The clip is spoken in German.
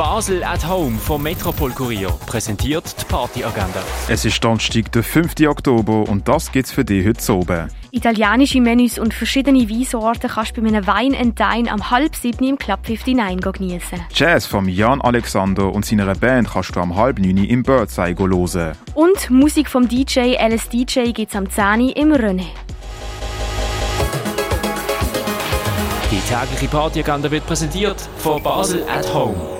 Basel at Home vom Metropol Kurier präsentiert die Partyagenda. Es ist Donnerstag, der 5. Oktober und das gibt's für dich heute oben. Italienische Menüs und verschiedene Weinsorten kannst du bei einem Wein and Dine am halb sieben im Club 59 genießen. Jazz von Jan Alexander und seiner Band kannst du am halb neun im Birdseye hören. Und Musik vom DJ LSDJ gibt's am 10 im René. Die tägliche Partyagenda wird präsentiert von Basel at Home.